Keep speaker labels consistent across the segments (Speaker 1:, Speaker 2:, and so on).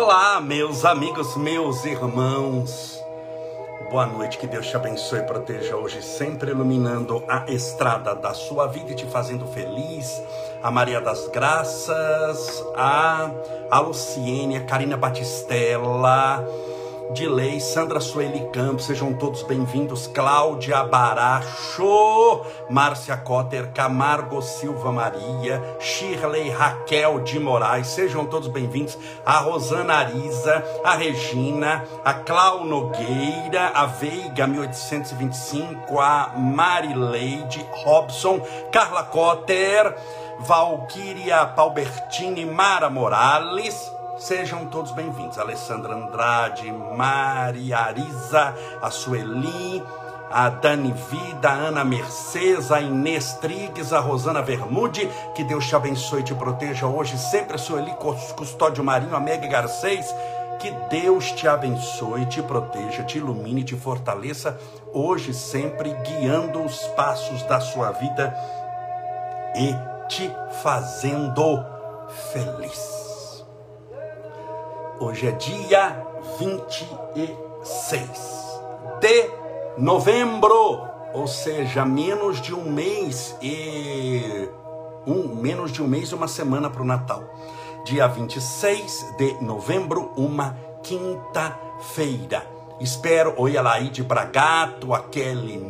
Speaker 1: Olá, meus amigos, meus irmãos. Boa noite, que Deus te abençoe e proteja hoje, sempre iluminando a estrada da sua vida e te fazendo feliz. A Maria das Graças, a, a Luciene, a Karina Batistella, Dilei, Sandra Sueli Campos, sejam todos bem-vindos. Cláudia Baracho, Márcia Cotter, Camargo Silva Maria, Shirley Raquel de Moraes, sejam todos bem-vindos. A Rosana Arisa, a Regina, a Clau Nogueira, a Veiga 1825, a Marileide Robson, Carla Cotter, Valquíria Palbertini, Mara Morales. Sejam todos bem-vindos. Alessandra Andrade, Maria Arisa, a Sueli, a Dani Vida, a Ana Mercedes, a Inês Trigues, a Rosana Vermude. Que Deus te abençoe e te proteja hoje. Sempre a Sueli Custódio Marinho, a Meg Garcês. Que Deus te abençoe, te proteja, te ilumine, te fortaleça hoje, sempre guiando os passos da sua vida e te fazendo feliz. Hoje é dia 26 de novembro, ou seja, menos de um mês e um menos de um mês e uma semana para o Natal. Dia 26 de novembro, uma quinta-feira. Espero, oi Alaide Bragato, a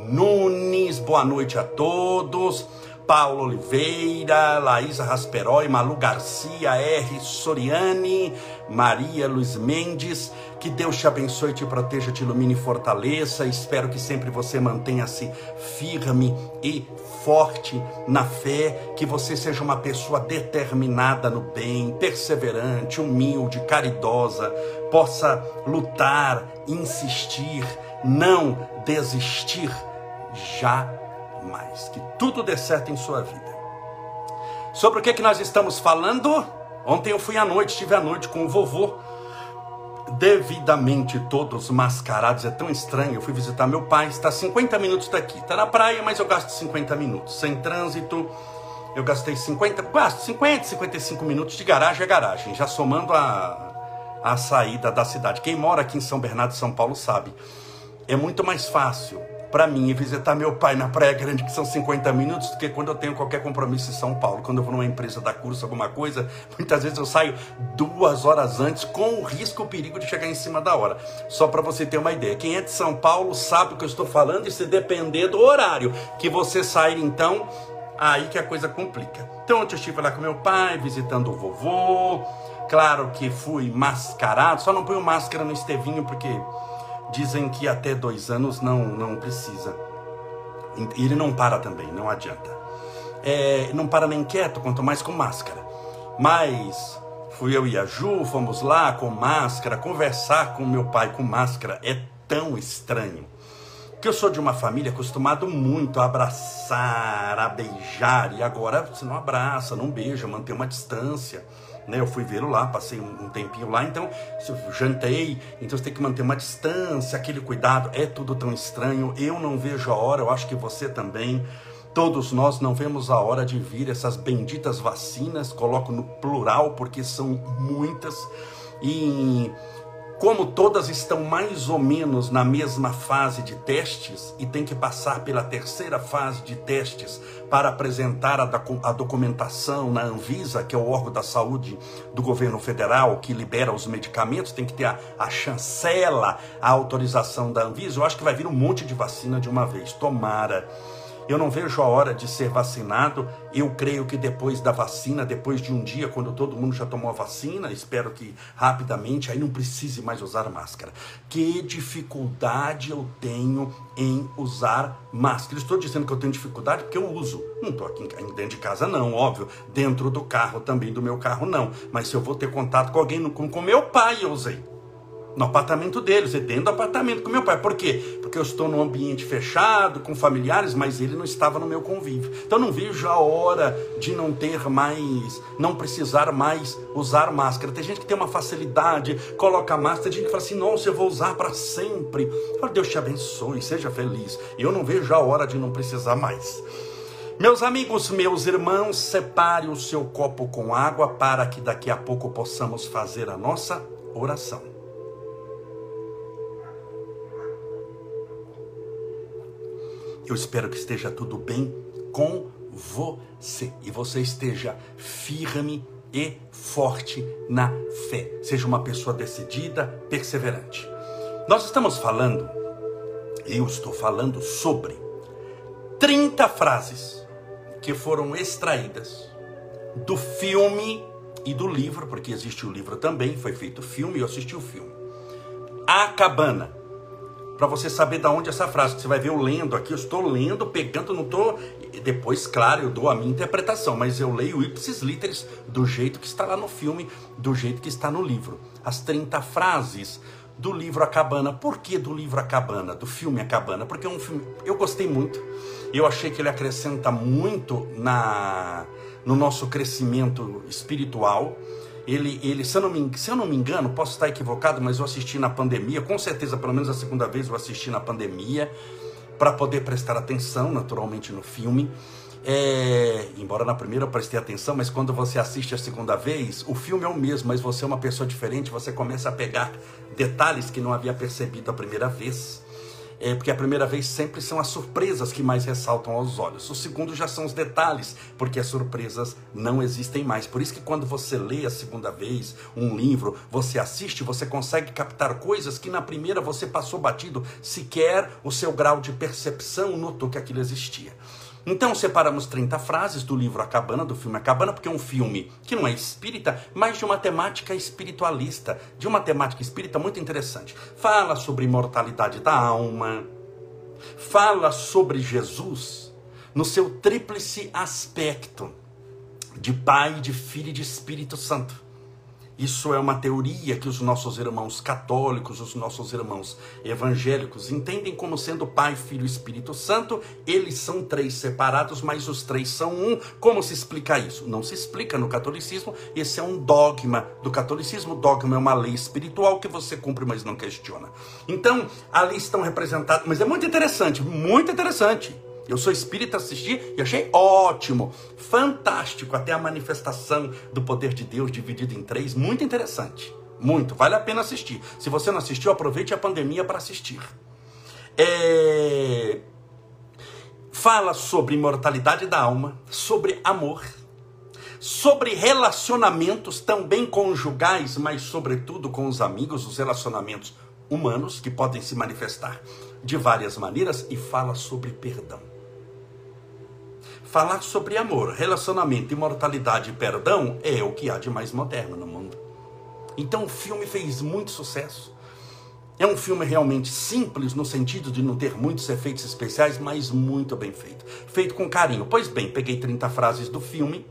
Speaker 1: Nunes, boa noite a todos. Paulo Oliveira, Laísa Rasperói, Malu Garcia, R. Soriani, Maria Luiz Mendes. Que Deus te abençoe, te proteja, te ilumine e fortaleça. Espero que sempre você mantenha-se firme e forte na fé. Que você seja uma pessoa determinada no bem, perseverante, humilde, caridosa. Possa lutar, insistir, não desistir jamais. Que tudo dê certo em sua vida. Sobre o que, que nós estamos falando? Ontem eu fui à noite, estive à noite com o vovô, devidamente todos mascarados, é tão estranho. Eu fui visitar meu pai, está 50 minutos daqui, está na praia, mas eu gasto 50 minutos. Sem trânsito, eu gastei 50, gasto 50, 55 minutos de garagem a garagem, já somando a, a saída da cidade. Quem mora aqui em São Bernardo, São Paulo, sabe. É muito mais fácil para mim visitar meu pai na Praia Grande, que são 50 minutos, do que quando eu tenho qualquer compromisso em São Paulo. Quando eu vou numa empresa da curso, alguma coisa, muitas vezes eu saio duas horas antes, com o risco e o perigo de chegar em cima da hora. Só para você ter uma ideia. Quem é de São Paulo sabe o que eu estou falando, e se depender do horário que você sair, então, aí que a coisa complica. Então, ontem eu estive lá com meu pai, visitando o vovô. Claro que fui mascarado, só não ponho máscara no Estevinho, porque Dizem que até dois anos não, não precisa. Ele não para também, não adianta. É, não para nem quieto, quanto mais com máscara. Mas fui eu e a Ju, fomos lá com máscara, conversar com meu pai com máscara é tão estranho. Que eu sou de uma família acostumado muito a abraçar, a beijar, e agora você não abraça, não beija, mantém uma distância né? Eu fui vê-lo lá, passei um, tempinho lá, então jantei, então você tem que manter uma distância, aquele cuidado, é tudo tão estranho. Eu não vejo a hora, eu acho que você também. Todos nós não vemos a hora de vir essas benditas vacinas, coloco no plural porque são muitas. E como todas estão mais ou menos na mesma fase de testes e tem que passar pela terceira fase de testes para apresentar a, documentação na Anvisa, que é o órgão da saúde do governo federal que libera os medicamentos, tem que ter a, a chancela, a autorização da Anvisa. Eu acho que vai vir um monte de vacina de uma vez. Tomara. Eu não vejo a hora de ser vacinado. Eu creio que depois da vacina, depois de um dia, quando todo mundo já tomou a vacina, espero que rapidamente, aí não precise mais usar máscara. Que dificuldade eu tenho em usar máscara? Estou dizendo que eu tenho dificuldade porque eu uso. Não estou aqui dentro de casa, não, óbvio. Dentro do carro também, do meu carro, não. Mas se eu vou ter contato com alguém, como com meu pai, eu usei no apartamento deles, e dentro do apartamento com meu pai. Por quê? Porque eu estou num ambiente fechado, com familiares, mas ele não estava no meu convívio. Então não vejo a hora de não ter mais, não precisar mais usar máscara. Tem gente que tem uma facilidade, coloca máscara, tem gente que fala assim, nossa, eu vou usar para sempre. Fala, Deus te abençoe, seja feliz. Eu não vejo a hora de não precisar mais. Meus amigos, meus irmãos, separe o seu copo com água para que daqui a pouco possamos fazer a nossa oração. Eu espero que esteja tudo bem com você e você esteja firme e forte na fé. Seja uma pessoa decidida, perseverante. Nós estamos falando, eu estou falando sobre 30 frases que foram extraídas do filme e do livro, porque existe o livro também, foi feito filme eu assisti o filme. A Cabana. Para você saber da onde essa frase, você vai ver eu lendo aqui, eu estou lendo, pegando, não estou. Depois, claro, eu dou a minha interpretação, mas eu leio ipsis literis do jeito que está lá no filme, do jeito que está no livro. As 30 frases do livro A Cabana. Por que do livro A Cabana? Do filme A Cabana? Porque é um filme. Eu gostei muito. Eu achei que ele acrescenta muito na no nosso crescimento espiritual. Ele, ele se, eu não me, se eu não me engano, posso estar equivocado, mas eu assisti na pandemia, com certeza, pelo menos a segunda vez eu assisti na pandemia, para poder prestar atenção, naturalmente, no filme. É, embora na primeira eu prestei atenção, mas quando você assiste a segunda vez, o filme é o mesmo, mas você é uma pessoa diferente, você começa a pegar detalhes que não havia percebido a primeira vez é, porque a primeira vez sempre são as surpresas que mais ressaltam aos olhos. O segundo já são os detalhes, porque as surpresas não existem mais. Por isso que quando você lê a segunda vez um livro, você assiste, você consegue captar coisas que na primeira você passou batido, sequer o seu grau de percepção notou que aquilo existia. Então separamos 30 frases do livro A Cabana, do filme A Cabana, porque é um filme que não é espírita, mas de uma temática espiritualista, de uma temática espírita muito interessante. Fala sobre imortalidade da alma, fala sobre Jesus no seu tríplice aspecto de Pai, de Filho e de Espírito Santo. Isso é uma teoria que os nossos irmãos católicos, os nossos irmãos evangélicos entendem como sendo Pai, Filho e Espírito Santo. Eles são três separados, mas os três são um. Como se explica isso? Não se explica no catolicismo. Esse é um dogma do catolicismo. O dogma é uma lei espiritual que você cumpre, mas não questiona. Então, ali estão representados. Mas é muito interessante, muito interessante. Eu sou espírita, assisti e achei ótimo, fantástico, até a manifestação do poder de Deus dividido em três, muito interessante. Muito, vale a pena assistir. Se você não assistiu, aproveite a pandemia para assistir. É... Fala sobre imortalidade da alma, sobre amor, sobre relacionamentos também conjugais, mas sobretudo com os amigos, os relacionamentos humanos que podem se manifestar de várias maneiras e fala sobre perdão. Falar sobre amor, relacionamento, imortalidade e perdão é o que há de mais moderno no mundo. Então o filme fez muito sucesso. É um filme realmente simples no sentido de não ter muitos efeitos especiais, mas muito bem feito. Feito com carinho. Pois bem, peguei 30 frases do filme,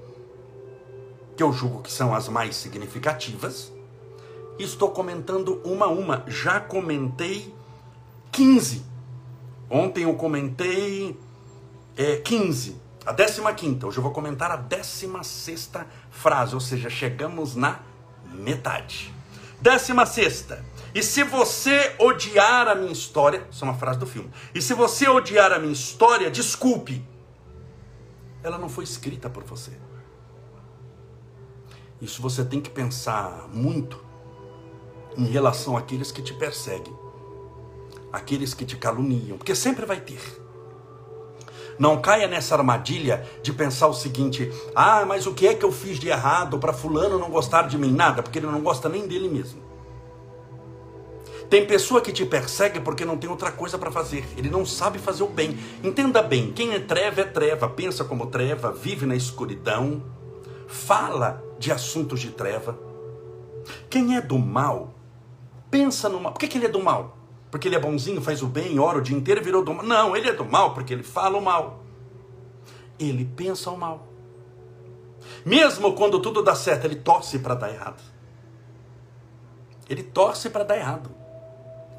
Speaker 1: que eu julgo que são as mais significativas, e estou comentando uma a uma. Já comentei 15. Ontem eu comentei é, 15. A décima quinta, hoje eu vou comentar a décima sexta frase, ou seja, chegamos na metade. Décima sexta. E se você odiar a minha história, isso é uma frase do filme. E se você odiar a minha história, desculpe. Ela não foi escrita por você. Isso você tem que pensar muito em relação àqueles que te perseguem, aqueles que te caluniam, porque sempre vai ter. Não caia nessa armadilha de pensar o seguinte: ah, mas o que é que eu fiz de errado para Fulano não gostar de mim? Nada, porque ele não gosta nem dele mesmo. Tem pessoa que te persegue porque não tem outra coisa para fazer. Ele não sabe fazer o bem. Entenda bem: quem é treva é treva, pensa como treva, vive na escuridão, fala de assuntos de treva. Quem é do mal, pensa no mal. Por que, que ele é do mal? Porque ele é bonzinho, faz o bem, ora o dia inteiro, virou do mal. Não, ele é do mal porque ele fala o mal. Ele pensa o mal. Mesmo quando tudo dá certo, ele torce para dar errado. Ele torce para dar errado.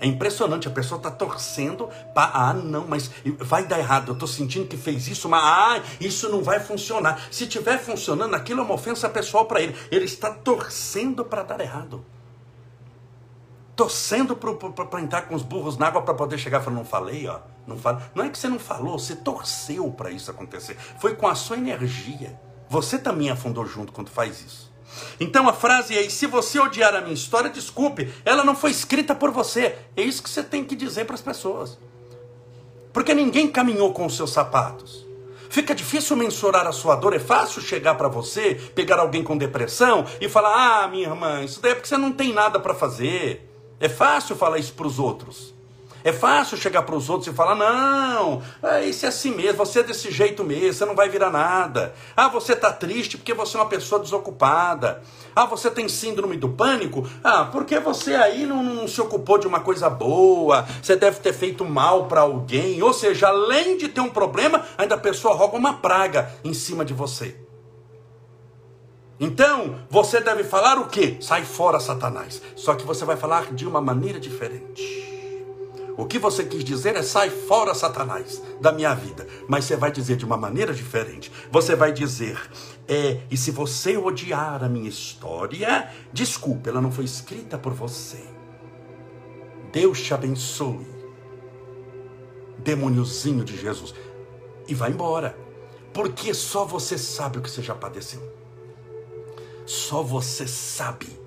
Speaker 1: É impressionante, a pessoa está torcendo para. Ah, não, mas vai dar errado. Eu estou sentindo que fez isso, mas ah, isso não vai funcionar. Se tiver funcionando, aquilo é uma ofensa pessoal para ele. Ele está torcendo para dar errado torcendo para entrar com os burros na água para poder chegar falar, não falei, ó, não falei. Não é que você não falou, você torceu para isso acontecer. Foi com a sua energia. Você também afundou junto quando faz isso. Então a frase é: se você odiar a minha história, desculpe, ela não foi escrita por você. É isso que você tem que dizer para as pessoas. Porque ninguém caminhou com os seus sapatos. Fica difícil mensurar a sua dor, é fácil chegar para você, pegar alguém com depressão e falar: "Ah, minha irmã, isso daí é porque você não tem nada para fazer". É fácil falar isso para os outros. É fácil chegar para os outros e falar: não, é, isso é assim mesmo, você é desse jeito mesmo, você não vai virar nada. Ah, você está triste porque você é uma pessoa desocupada. Ah, você tem síndrome do pânico? Ah, porque você aí não, não se ocupou de uma coisa boa, você deve ter feito mal para alguém. Ou seja, além de ter um problema, ainda a pessoa roga uma praga em cima de você. Então, você deve falar o quê? Sai fora, Satanás. Só que você vai falar de uma maneira diferente. O que você quis dizer é sai fora, Satanás, da minha vida. Mas você vai dizer de uma maneira diferente. Você vai dizer, é, e se você odiar a minha história, desculpe, ela não foi escrita por você. Deus te abençoe. Demôniozinho de Jesus. E vai embora. Porque só você sabe o que você já padeceu. Só você sabe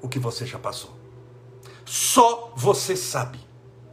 Speaker 1: o que você já passou. Só você sabe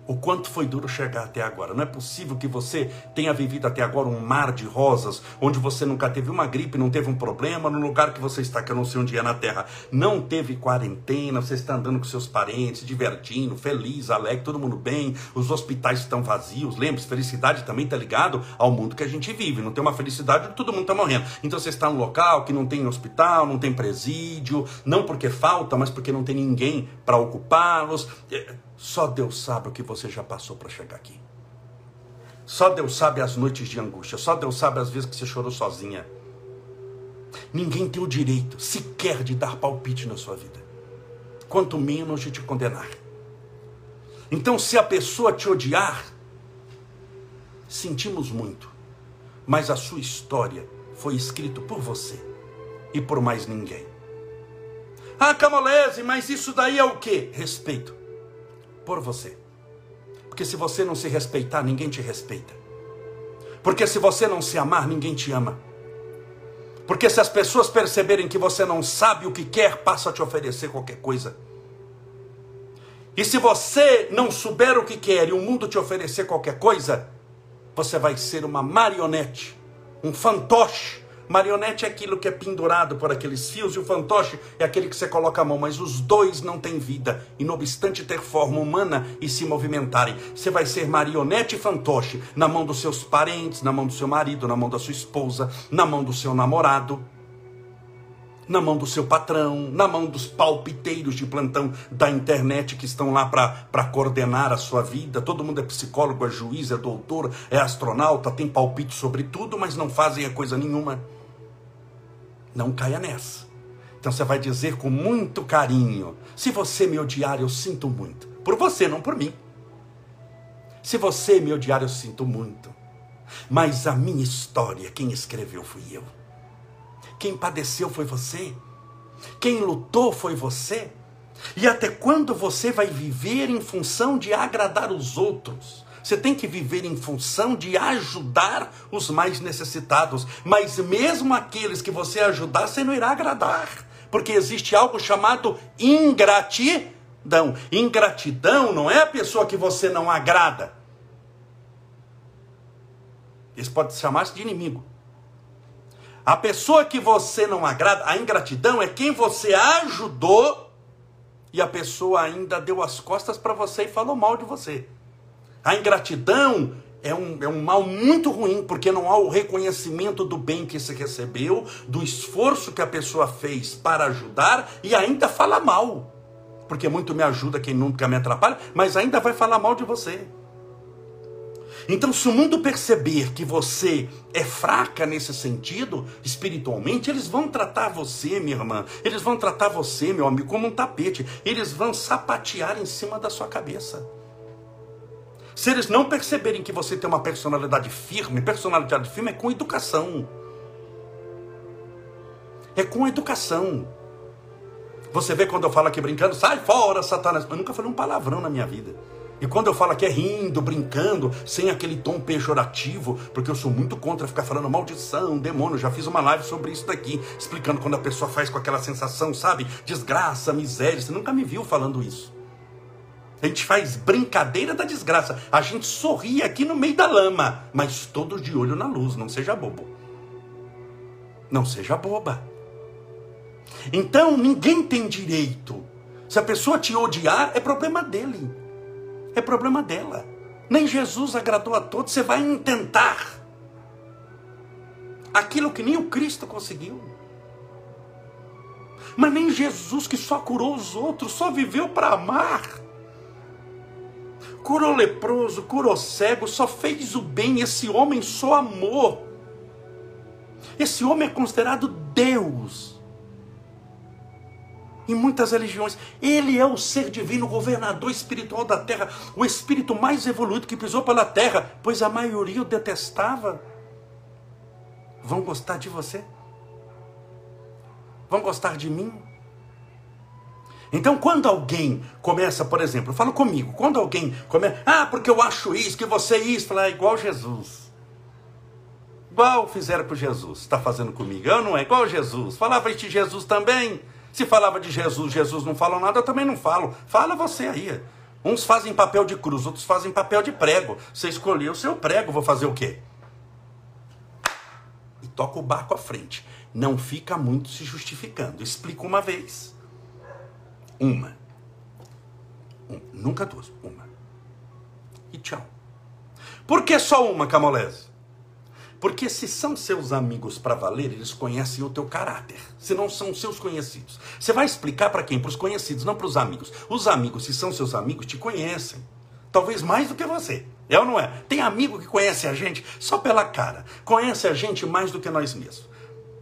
Speaker 1: o quanto foi duro chegar até agora. Não é possível que você tenha vivido até agora um mar de rosas, onde você nunca teve uma gripe, não teve um problema, no lugar que você está, que eu não sei onde é na terra, não teve quarentena, você está andando com seus parentes, divertindo, feliz, alegre, todo mundo bem, os hospitais estão vazios. Lembre-se, felicidade também está ligado ao mundo que a gente vive. Não tem uma felicidade, todo mundo está morrendo. Então você está num local que não tem hospital, não tem presídio, não porque falta, mas porque não tem ninguém para ocupá-los. Só Deus sabe o que você já passou para chegar aqui. Só Deus sabe as noites de angústia. Só Deus sabe as vezes que você chorou sozinha. Ninguém tem o direito sequer de dar palpite na sua vida. Quanto menos de te condenar. Então, se a pessoa te odiar, sentimos muito. Mas a sua história foi escrita por você e por mais ninguém. Ah, Camolese, mas isso daí é o quê? Respeito por você. Porque se você não se respeitar, ninguém te respeita. Porque se você não se amar, ninguém te ama. Porque se as pessoas perceberem que você não sabe o que quer, passa a te oferecer qualquer coisa. E se você não souber o que quer e o mundo te oferecer qualquer coisa, você vai ser uma marionete, um fantoche Marionete é aquilo que é pendurado por aqueles fios e o fantoche é aquele que você coloca a mão, mas os dois não têm vida. E não obstante ter forma humana e se movimentarem, você vai ser marionete e fantoche na mão dos seus parentes, na mão do seu marido, na mão da sua esposa, na mão do seu namorado, na mão do seu patrão, na mão dos palpiteiros de plantão da internet que estão lá para coordenar a sua vida. Todo mundo é psicólogo, é juiz, é doutor, é astronauta, tem palpite sobre tudo, mas não fazem a coisa nenhuma. Não caia nessa. Então você vai dizer com muito carinho: se você me odiar, eu sinto muito. Por você, não por mim. Se você me odiar, eu sinto muito. Mas a minha história, quem escreveu fui eu. Quem padeceu foi você. Quem lutou foi você. E até quando você vai viver em função de agradar os outros? Você tem que viver em função de ajudar os mais necessitados. Mas mesmo aqueles que você ajudar, você não irá agradar. Porque existe algo chamado ingratidão. Ingratidão não é a pessoa que você não agrada. Isso pode chamar-se de inimigo. A pessoa que você não agrada, a ingratidão é quem você ajudou e a pessoa ainda deu as costas para você e falou mal de você. A ingratidão é um, é um mal muito ruim, porque não há o reconhecimento do bem que se recebeu, do esforço que a pessoa fez para ajudar e ainda fala mal. Porque muito me ajuda quem nunca me atrapalha, mas ainda vai falar mal de você. Então, se o mundo perceber que você é fraca nesse sentido, espiritualmente, eles vão tratar você, minha irmã, eles vão tratar você, meu amigo, como um tapete, eles vão sapatear em cima da sua cabeça. Se eles não perceberem que você tem uma personalidade firme, personalidade firme é com educação. É com educação. Você vê quando eu falo aqui brincando, sai fora, Satanás. Eu nunca falei um palavrão na minha vida. E quando eu falo aqui é rindo, brincando, sem aquele tom pejorativo, porque eu sou muito contra ficar falando maldição, demônio. Já fiz uma live sobre isso daqui, explicando quando a pessoa faz com aquela sensação, sabe? Desgraça, miséria. Você nunca me viu falando isso. A gente faz brincadeira da desgraça. A gente sorri aqui no meio da lama, mas todos de olho na luz. Não seja bobo. Não seja boba. Então ninguém tem direito. Se a pessoa te odiar, é problema dele é problema dela. Nem Jesus agradou a todos, você vai tentar aquilo que nem o Cristo conseguiu. Mas nem Jesus, que só curou os outros, só viveu para amar. Curou leproso, curou cego, só fez o bem. Esse homem só amou. Esse homem é considerado Deus em muitas religiões. Ele é o ser divino, governador espiritual da terra, o espírito mais evoluído que pisou pela terra, pois a maioria o detestava. Vão gostar de você? Vão gostar de mim? Então, quando alguém começa, por exemplo, fala comigo, quando alguém começa, ah, porque eu acho isso, que você é isso, fala, é igual Jesus. Igual fizeram com Jesus, está fazendo comigo, eu não é igual Jesus. Falava de Jesus também. Se falava de Jesus, Jesus não falou nada, eu também não falo. Fala você aí. Uns fazem papel de cruz, outros fazem papel de prego. Você escolheu o seu prego, vou fazer o quê? E toca o barco à frente. Não fica muito se justificando. Explica uma vez. Uma. Um. Nunca duas. Uma. E tchau. Por que só uma, Camolese? Porque se são seus amigos para valer, eles conhecem o teu caráter. Se não são seus conhecidos. Você vai explicar para quem? Para os conhecidos, não para os amigos. Os amigos, se são seus amigos, te conhecem. Talvez mais do que você. É ou não é? Tem amigo que conhece a gente só pela cara. Conhece a gente mais do que nós mesmos.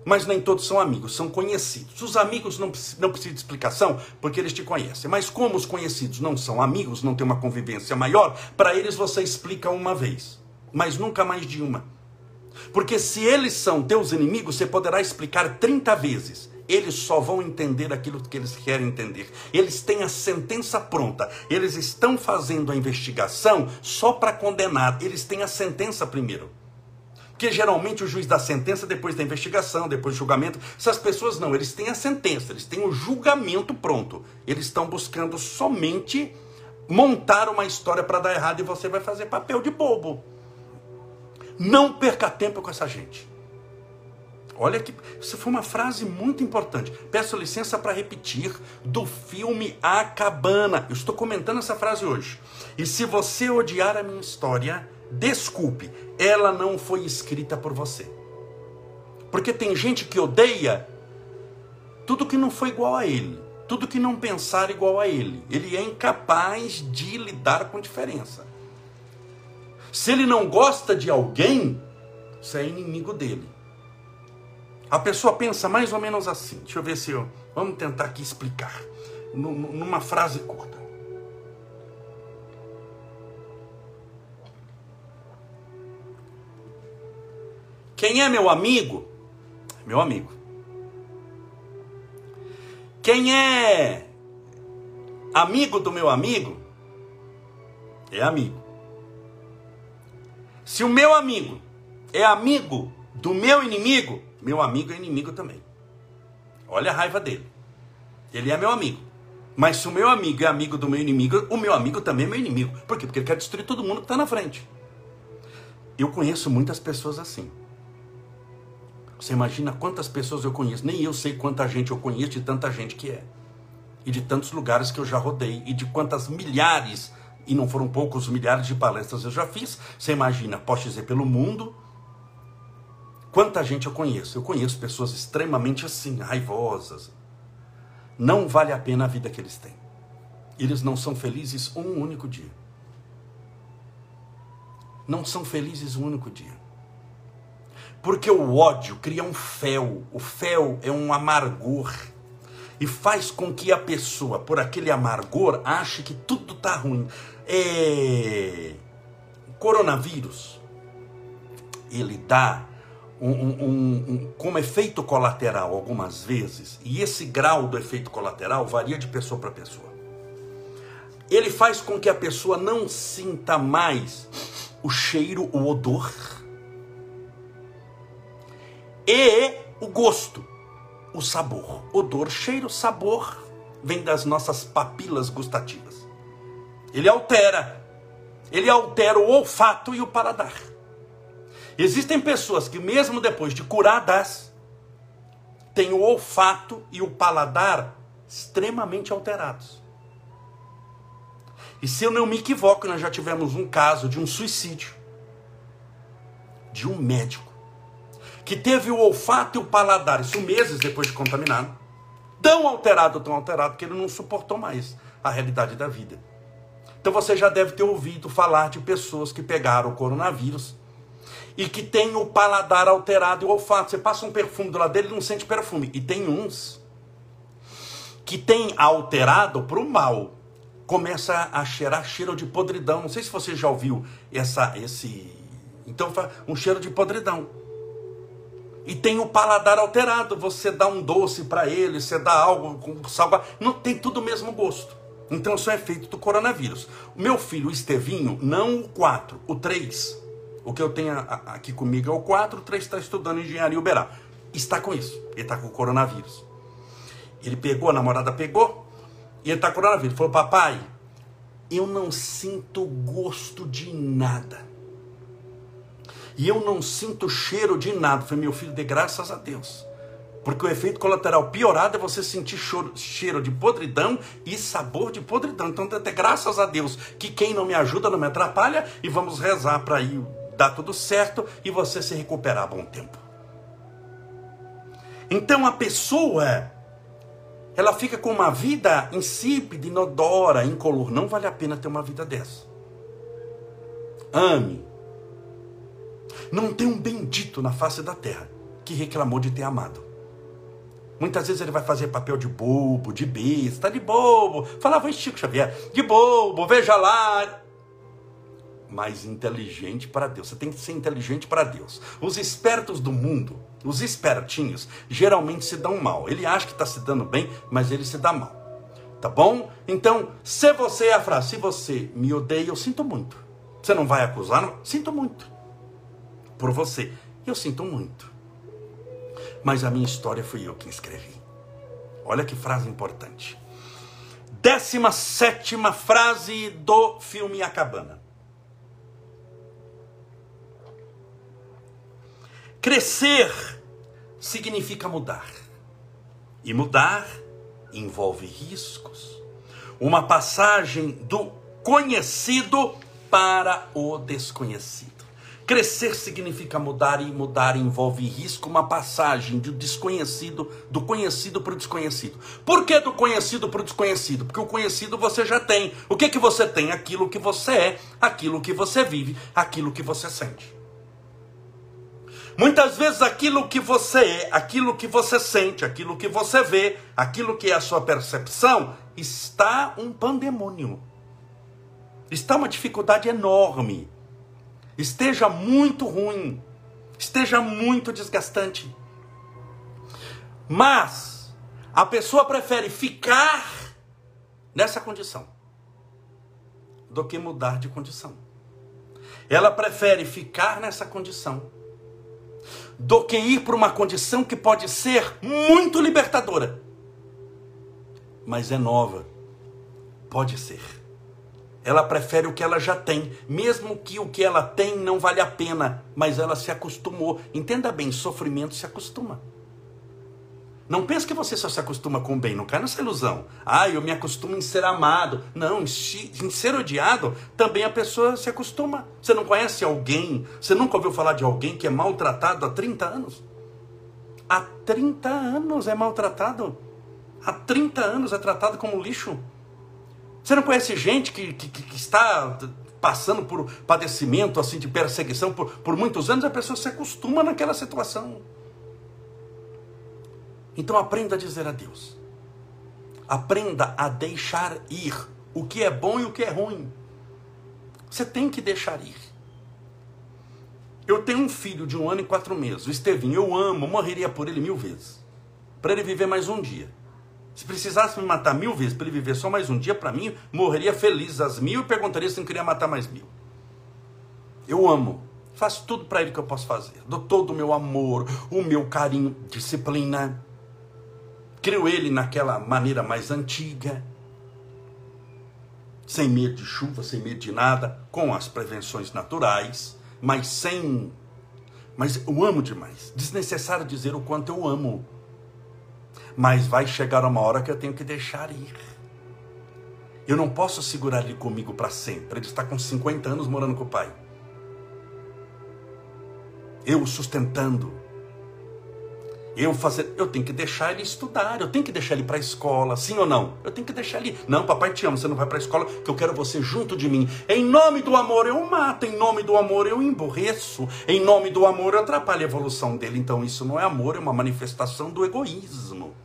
Speaker 1: Mas nem todos são amigos, são conhecidos. Os amigos não, não precisam de explicação porque eles te conhecem. Mas como os conhecidos não são amigos, não tem uma convivência maior, para eles você explica uma vez, mas nunca mais de uma. Porque se eles são teus inimigos, você poderá explicar 30 vezes. Eles só vão entender aquilo que eles querem entender. Eles têm a sentença pronta. Eles estão fazendo a investigação só para condenar. Eles têm a sentença primeiro. Porque geralmente o juiz dá sentença depois da investigação, depois do julgamento. Essas pessoas não, eles têm a sentença, eles têm o julgamento pronto. Eles estão buscando somente montar uma história para dar errado e você vai fazer papel de bobo. Não perca tempo com essa gente. Olha que isso foi uma frase muito importante. Peço licença para repetir do filme A Cabana. Eu estou comentando essa frase hoje. E se você odiar a minha história, desculpe, ela não foi escrita por você. Porque tem gente que odeia tudo que não foi igual a ele, tudo que não pensar igual a ele. Ele é incapaz de lidar com diferença. Se ele não gosta de alguém, você é inimigo dele. A pessoa pensa mais ou menos assim. Deixa eu ver se eu. Vamos tentar aqui explicar. Numa frase curta. Quem é meu amigo? Meu amigo. Quem é amigo do meu amigo? É amigo. Se o meu amigo é amigo do meu inimigo, meu amigo é inimigo também. Olha a raiva dele. Ele é meu amigo. Mas se o meu amigo é amigo do meu inimigo, o meu amigo também é meu inimigo. Por quê? Porque ele quer destruir todo mundo que está na frente. Eu conheço muitas pessoas assim. Você imagina quantas pessoas eu conheço? Nem eu sei quanta gente eu conheço de tanta gente que é. E de tantos lugares que eu já rodei. E de quantas milhares e não foram poucos milhares de palestras eu já fiz. Você imagina, posso dizer, pelo mundo. Quanta gente eu conheço? Eu conheço pessoas extremamente assim, raivosas. Não vale a pena a vida que eles têm. Eles não são felizes um único dia. Não são felizes um único dia. Porque o ódio cria um fel. O fel é um amargor e faz com que a pessoa, por aquele amargor, ache que tudo está ruim. É... O coronavírus, ele dá um, um, um, como efeito colateral algumas vezes, e esse grau do efeito colateral varia de pessoa para pessoa. ele faz com que a pessoa não sinta mais o cheiro, o odor e o gosto, o sabor. Odor, cheiro, sabor vem das nossas papilas gustativas. Ele altera. Ele altera o olfato e o paladar. Existem pessoas que mesmo depois de curadas têm o olfato e o paladar extremamente alterados. E se eu não me equivoco, nós já tivemos um caso de um suicídio de um médico que teve o olfato e o paladar, isso meses depois de contaminado, tão alterado, tão alterado, que ele não suportou mais a realidade da vida. Então você já deve ter ouvido falar de pessoas que pegaram o coronavírus e que tem o paladar alterado e o olfato. Você passa um perfume do lado dele e não sente perfume. E tem uns que tem alterado para o mal começa a cheirar cheiro de podridão. Não sei se você já ouviu essa, esse. Então, um cheiro de podridão. E tem o paladar alterado. Você dá um doce para ele, você dá algo com salgado. Não tem tudo o mesmo gosto. Então, isso é efeito do coronavírus. O meu filho, o Estevinho, não o 4, o 3. O que eu tenho aqui comigo é o 4, o 3 está estudando engenharia Uberá. Está com isso. Ele está com o coronavírus. Ele pegou, a namorada pegou, e ele está com coronavírus. Ele falou, papai, eu não sinto gosto de nada. E eu não sinto cheiro de nada. Eu falei, meu filho, dê graças a Deus. Porque o efeito colateral piorado é você sentir cheiro de podridão e sabor de podridão. Então, até graças a Deus que quem não me ajuda não me atrapalha e vamos rezar para ir dar tudo certo e você se recuperar a bom tempo. Então, a pessoa ela fica com uma vida insípida, inodora, incolor. Não vale a pena ter uma vida dessa. Ame. Não tem um bendito na face da terra que reclamou de ter amado. Muitas vezes ele vai fazer papel de bobo, de besta, de bobo. Falava isso Chico Xavier, de bobo, veja lá mais inteligente para Deus. Você tem que ser inteligente para Deus. Os espertos do mundo, os espertinhos, geralmente se dão mal. Ele acha que está se dando bem, mas ele se dá mal. Tá bom? Então, se você é a frase, se você me odeia, eu sinto muito. Você não vai acusar? Não? Sinto muito. Por você. Eu sinto muito. Mas a minha história fui eu que escrevi. Olha que frase importante. Décima sétima frase do filme A Cabana. Crescer significa mudar. E mudar envolve riscos. Uma passagem do conhecido para o desconhecido. Crescer significa mudar e mudar envolve risco, uma passagem do desconhecido, do conhecido para o desconhecido. Por que do conhecido para o desconhecido? Porque o conhecido você já tem. O que que você tem? Aquilo que você é, aquilo que você vive, aquilo que você sente. Muitas vezes aquilo que você é, aquilo que você sente, aquilo que você vê, aquilo que é a sua percepção, está um pandemônio. Está uma dificuldade enorme. Esteja muito ruim, esteja muito desgastante. Mas a pessoa prefere ficar nessa condição do que mudar de condição. Ela prefere ficar nessa condição do que ir para uma condição que pode ser muito libertadora, mas é nova. Pode ser. Ela prefere o que ela já tem, mesmo que o que ela tem não vale a pena, mas ela se acostumou. Entenda bem, sofrimento se acostuma. Não pense que você só se acostuma com o bem, não cai nessa ilusão. Ah, eu me acostumo em ser amado. Não, em ser odiado, também a pessoa se acostuma. Você não conhece alguém, você nunca ouviu falar de alguém que é maltratado há 30 anos? Há 30 anos é maltratado. Há 30 anos é tratado como lixo. Você não conhece gente que, que, que está passando por padecimento assim de perseguição por, por muitos anos, a pessoa se acostuma naquela situação. Então aprenda a dizer adeus. Aprenda a deixar ir o que é bom e o que é ruim. Você tem que deixar ir. Eu tenho um filho de um ano e quatro meses, o Estevinho. Eu amo, morreria por ele mil vezes. Para ele viver mais um dia. Se precisasse me matar mil vezes para ele viver só mais um dia, para mim, morreria feliz às mil e perguntaria se não queria matar mais mil. Eu amo. Faço tudo para ele que eu posso fazer. Dou todo o meu amor, o meu carinho, disciplina. Crio ele naquela maneira mais antiga. Sem medo de chuva, sem medo de nada, com as prevenções naturais, mas sem. Mas eu amo demais. Desnecessário dizer o quanto eu amo mas vai chegar uma hora que eu tenho que deixar ir. Eu não posso segurar ele comigo para sempre. Ele está com 50 anos morando com o pai. Eu sustentando. Eu fazer, eu tenho que deixar ele estudar, eu tenho que deixar ele para a escola, sim ou não? Eu tenho que deixar ele. Não, papai te ama, você não vai para a escola, que eu quero você junto de mim. Em nome do amor eu mato, em nome do amor eu emborreço, em nome do amor eu atrapalho a evolução dele. Então isso não é amor, é uma manifestação do egoísmo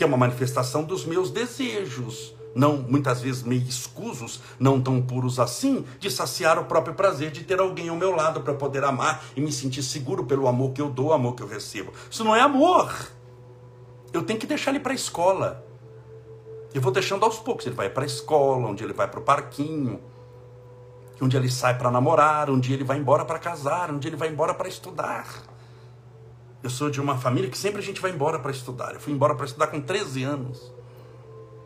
Speaker 1: que é uma manifestação dos meus desejos, não muitas vezes meio escusos, não tão puros assim, de saciar o próprio prazer de ter alguém ao meu lado para poder amar e me sentir seguro pelo amor que eu dou, amor que eu recebo. Isso não é amor. Eu tenho que deixar ele para a escola. Eu vou deixando aos poucos. Ele vai para a escola, onde ele vai para o parquinho, onde ele sai para namorar, onde ele vai embora para casar, onde ele vai embora para estudar. Eu sou de uma família que sempre a gente vai embora para estudar. Eu fui embora para estudar com 13 anos.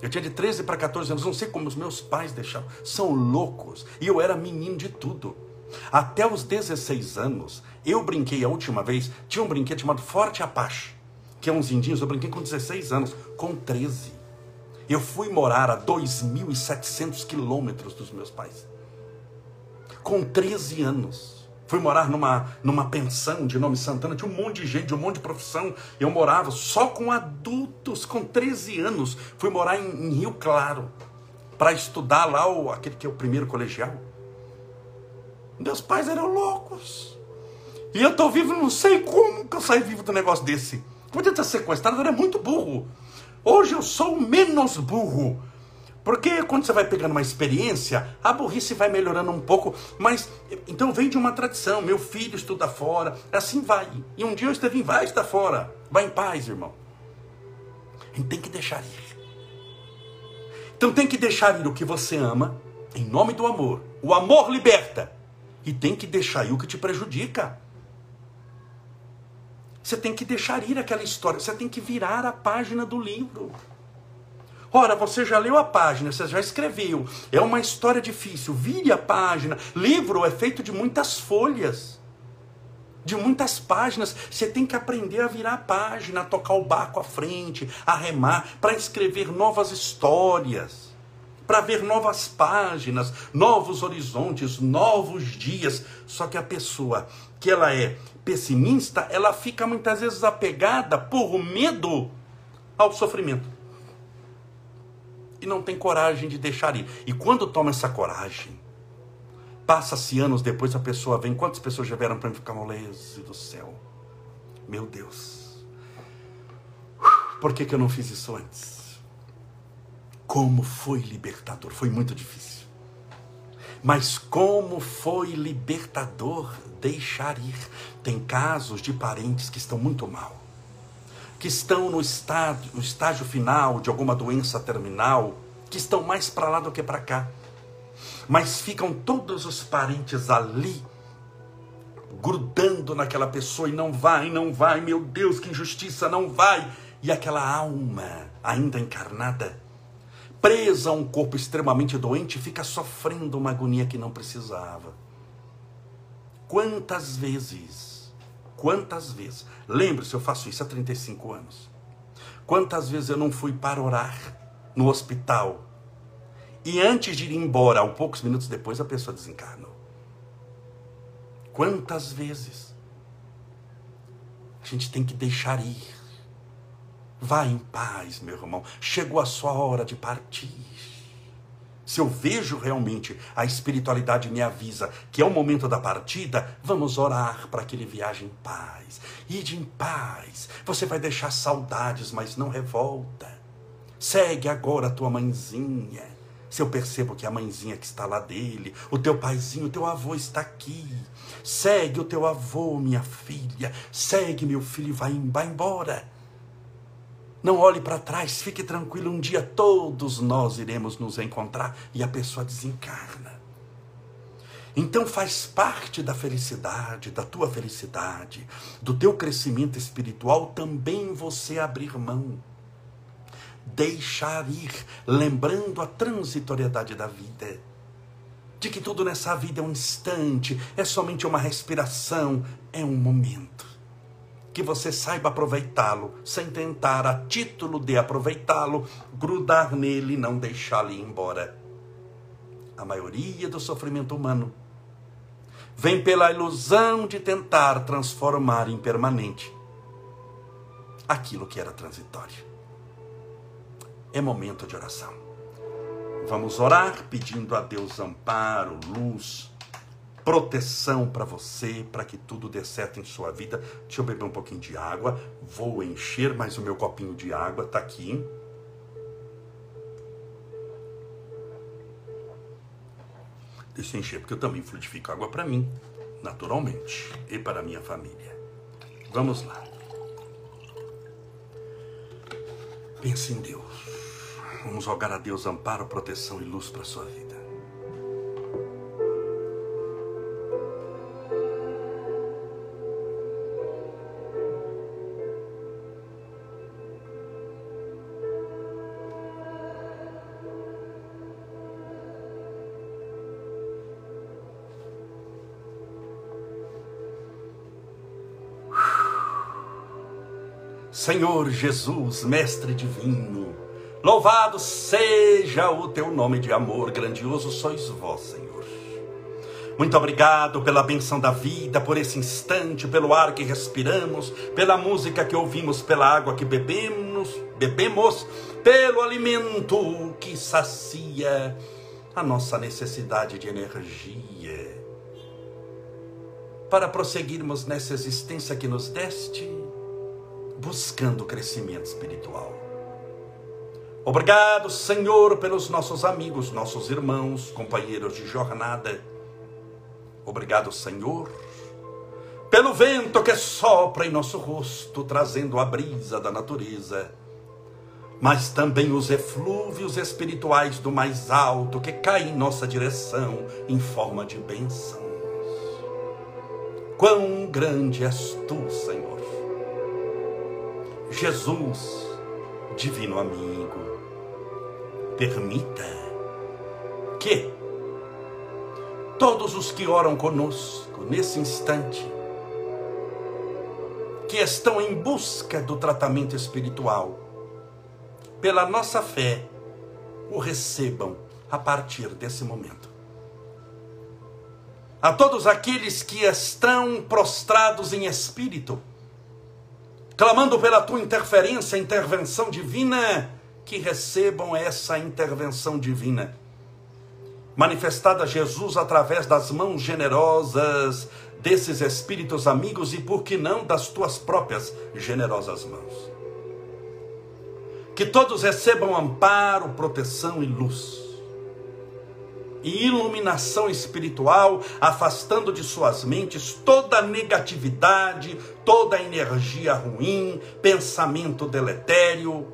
Speaker 1: Eu tinha de 13 para 14 anos. Não sei como os meus pais deixaram. São loucos. E eu era menino de tudo. Até os 16 anos, eu brinquei a última vez. Tinha um brinquedo chamado Forte Apache, que é uns indinhos. Eu brinquei com 16 anos. Com 13. Eu fui morar a 2.700 quilômetros dos meus pais. Com 13 anos. Fui morar numa, numa pensão de nome Santana, tinha um monte de gente, um monte de profissão. Eu morava só com adultos, com 13 anos. Fui morar em, em Rio Claro, para estudar lá o, aquele que é o primeiro colegial. Meus pais eram loucos. E eu tô vivo, não sei como que eu saí vivo do negócio desse. Podia ter sequestrado, era muito burro. Hoje eu sou menos burro porque quando você vai pegando uma experiência, a burrice vai melhorando um pouco, mas então vem de uma tradição. Meu filho estuda fora, assim vai. E um dia eu estive vai estar fora. Vai em paz, irmão. A gente tem que deixar ir. Então tem que deixar ir o que você ama, em nome do amor. O amor liberta. E tem que deixar ir o que te prejudica. Você tem que deixar ir aquela história, você tem que virar a página do livro. Ora, você já leu a página, você já escreveu. É uma história difícil. Vire a página. Livro é feito de muitas folhas. De muitas páginas. Você tem que aprender a virar a página, a tocar o barco à frente, a remar, para escrever novas histórias. Para ver novas páginas, novos horizontes, novos dias. Só que a pessoa que ela é pessimista, ela fica muitas vezes apegada por medo ao sofrimento e não tem coragem de deixar ir. E quando toma essa coragem, passa-se anos depois, a pessoa vem. Quantas pessoas já vieram para mim ficar moleza do céu? Meu Deus. Por que, que eu não fiz isso antes? Como foi libertador? Foi muito difícil. Mas como foi libertador deixar ir? Tem casos de parentes que estão muito mal que estão no estágio, no estágio final de alguma doença terminal, que estão mais para lá do que para cá. Mas ficam todos os parentes ali, grudando naquela pessoa e não vai, não vai, meu Deus, que injustiça, não vai. E aquela alma ainda encarnada, presa a um corpo extremamente doente, fica sofrendo uma agonia que não precisava. Quantas vezes Quantas vezes? Lembre-se, eu faço isso há 35 anos. Quantas vezes eu não fui para orar no hospital e antes de ir embora, ao poucos minutos depois, a pessoa desencarnou? Quantas vezes? A gente tem que deixar ir. Vá em paz, meu irmão. Chegou a sua hora de partir se eu vejo realmente a espiritualidade me avisa que é o momento da partida, vamos orar para que ele viaje em paz. Ide em paz. Você vai deixar saudades, mas não revolta. Segue agora a tua mãezinha. Se eu percebo que a mãezinha que está lá dele, o teu paizinho, o teu avô está aqui. Segue o teu avô, minha filha. Segue meu filho vai embora. Não olhe para trás, fique tranquilo, um dia todos nós iremos nos encontrar e a pessoa desencarna. Então faz parte da felicidade, da tua felicidade, do teu crescimento espiritual também você abrir mão. Deixar ir, lembrando a transitoriedade da vida. De que tudo nessa vida é um instante, é somente uma respiração, é um momento. Que você saiba aproveitá-lo, sem tentar, a título de aproveitá-lo, grudar nele e não deixá-lo ir embora. A maioria do sofrimento humano vem pela ilusão de tentar transformar em permanente aquilo que era transitório. É momento de oração. Vamos orar pedindo a Deus amparo, luz, proteção para você, para que tudo dê certo em sua vida. Deixa eu beber um pouquinho de água. Vou encher mais o meu copinho de água, está aqui. Deixa eu encher, porque eu também fluidifico água para mim, naturalmente, e para minha família. Vamos lá. Pense em Deus. Vamos rogar a Deus amparo, proteção e luz para sua vida. Senhor Jesus, Mestre Divino, louvado seja o teu nome de amor, grandioso sois vós, Senhor. Muito obrigado pela benção da vida, por esse instante, pelo ar que respiramos, pela música que ouvimos, pela água que bebemos, bebemos, pelo alimento que sacia a nossa necessidade de energia. Para prosseguirmos nessa existência que nos deste, buscando crescimento espiritual. Obrigado, Senhor, pelos nossos amigos, nossos irmãos, companheiros de jornada. Obrigado, Senhor, pelo vento que sopra em nosso rosto, trazendo a brisa da natureza, mas também os eflúvios espirituais do mais alto que caem em nossa direção em forma de bênçãos. Quão grande és tu, Senhor Jesus, divino amigo, permita que todos os que oram conosco nesse instante, que estão em busca do tratamento espiritual, pela nossa fé, o recebam a partir desse momento. A todos aqueles que estão prostrados em espírito, clamando pela tua interferência, intervenção divina, que recebam essa intervenção divina. Manifestada Jesus através das mãos generosas desses espíritos amigos e, por que não, das tuas próprias generosas mãos. Que todos recebam amparo, proteção e luz e iluminação espiritual, afastando de suas mentes toda negatividade, toda energia ruim, pensamento deletério.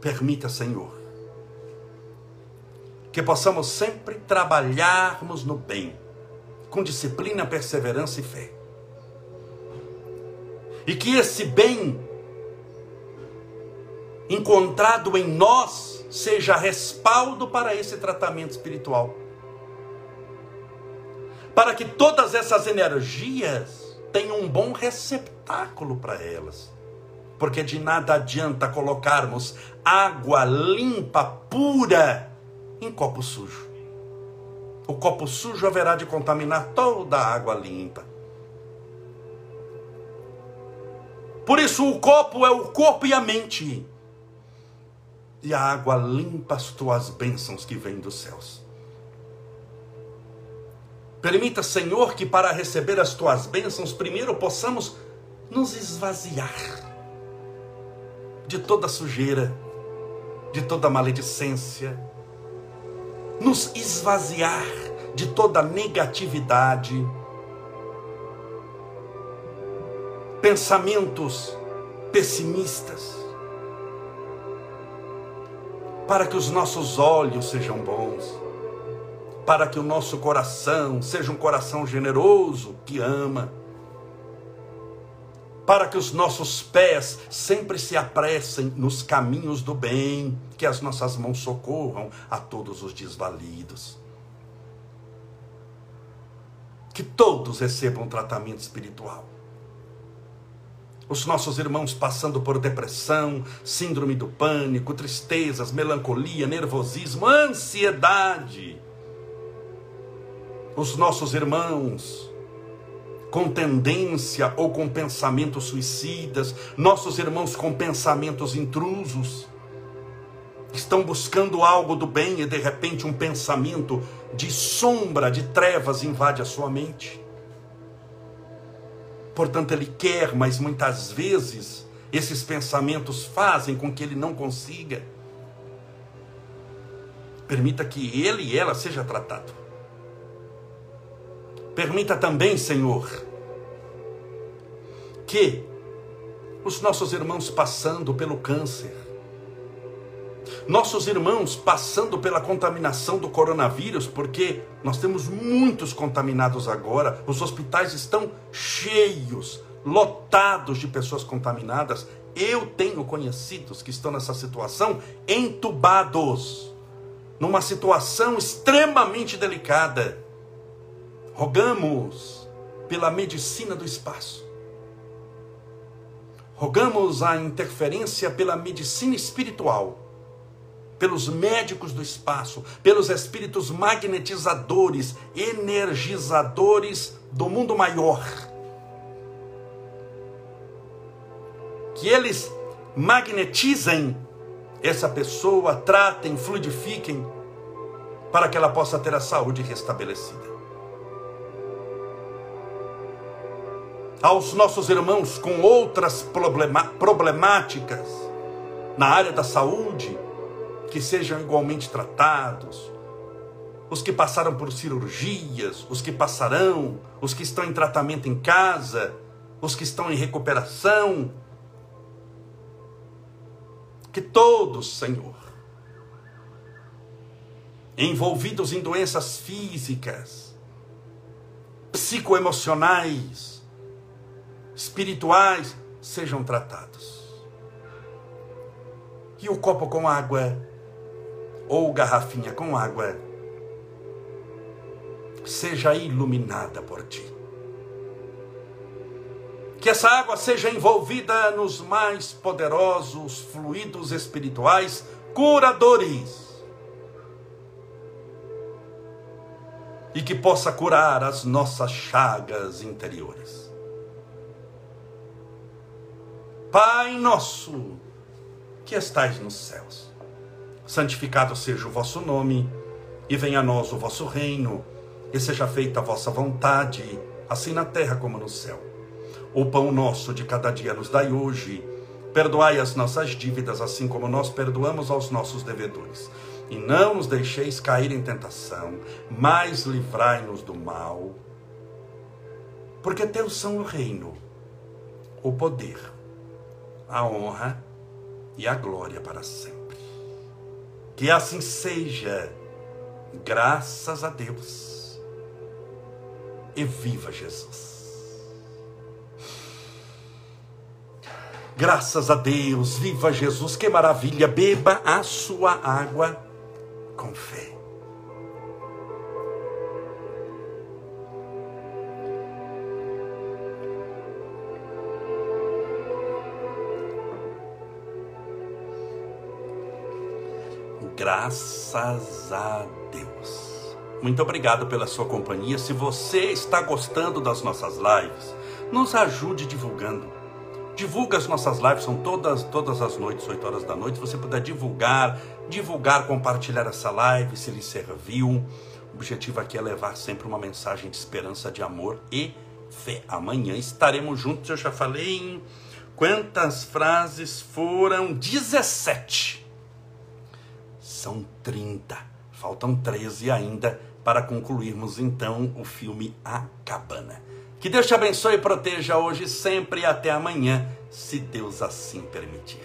Speaker 1: Permita, Senhor, que possamos sempre trabalharmos no bem, com disciplina, perseverança e fé. E que esse bem encontrado em nós seja respaldo para esse tratamento espiritual. Para que todas essas energias tenham um bom receptáculo para elas. Porque de nada adianta colocarmos água limpa, pura, em copo sujo. O copo sujo haverá de contaminar toda a água limpa. Por isso, o copo é o corpo e a mente e a água limpa as tuas bênçãos que vêm dos céus. Permita, Senhor, que para receber as tuas bênçãos, primeiro possamos nos esvaziar de toda sujeira, de toda maledicência, nos esvaziar de toda negatividade, pensamentos pessimistas, para que os nossos olhos sejam bons, para que o nosso coração seja um coração generoso que ama, para que os nossos pés sempre se apressem nos caminhos do bem, que as nossas mãos socorram a todos os desvalidos. Que todos recebam tratamento espiritual os nossos irmãos passando por depressão, síndrome do pânico, tristezas, melancolia, nervosismo, ansiedade. Os nossos irmãos com tendência ou com pensamentos suicidas, nossos irmãos com pensamentos intrusos, estão buscando algo do bem e de repente um pensamento de sombra, de trevas invade a sua mente. Portanto, ele quer, mas muitas vezes esses pensamentos fazem com que ele não consiga. Permita que ele e ela seja tratado. Permita também, Senhor, que os nossos irmãos passando pelo câncer, nossos irmãos passando pela contaminação do coronavírus, porque nós temos muitos contaminados agora, os hospitais estão cheios, lotados de pessoas contaminadas. Eu tenho conhecidos que estão nessa situação entubados, numa situação extremamente delicada. Rogamos pela medicina do espaço. Rogamos a interferência pela medicina espiritual pelos médicos do espaço, pelos espíritos magnetizadores, energizadores do mundo maior. Que eles magnetizem essa pessoa, tratem, fluidifiquem, para que ela possa ter a saúde restabelecida. Aos nossos irmãos com outras problemáticas na área da saúde, que sejam igualmente tratados, os que passaram por cirurgias, os que passarão, os que estão em tratamento em casa, os que estão em recuperação. Que todos, Senhor, envolvidos em doenças físicas, psicoemocionais, espirituais, sejam tratados. E o copo com água ou garrafinha com água seja iluminada por ti. Que essa água seja envolvida nos mais poderosos fluidos espirituais curadores. E que possa curar as nossas chagas interiores. Pai nosso, que estais nos céus santificado seja o vosso nome, e venha a nós o vosso reino, e seja feita a vossa vontade, assim na terra como no céu. O pão nosso de cada dia nos dai hoje, perdoai as nossas dívidas, assim como nós perdoamos aos nossos devedores. E não nos deixeis cair em tentação, mas livrai-nos do mal. Porque teu são o reino, o poder, a honra e a glória para sempre. Que assim seja, graças a Deus. E viva Jesus. Graças a Deus, viva Jesus, que maravilha. Beba a sua água com fé. Graças a Deus. Muito obrigado pela sua companhia. Se você está gostando das nossas lives, nos ajude divulgando. Divulga as nossas lives, são todas, todas as noites, 8 horas da noite. Se você puder divulgar, divulgar, compartilhar essa live, se lhe serviu. O objetivo aqui é levar sempre uma mensagem de esperança, de amor e fé. Amanhã estaremos juntos. Eu já falei em quantas frases foram? 17 são 30. Faltam 13 ainda para concluirmos então o filme A Cabana. Que Deus te abençoe e proteja hoje, sempre e até amanhã, se Deus assim permitir.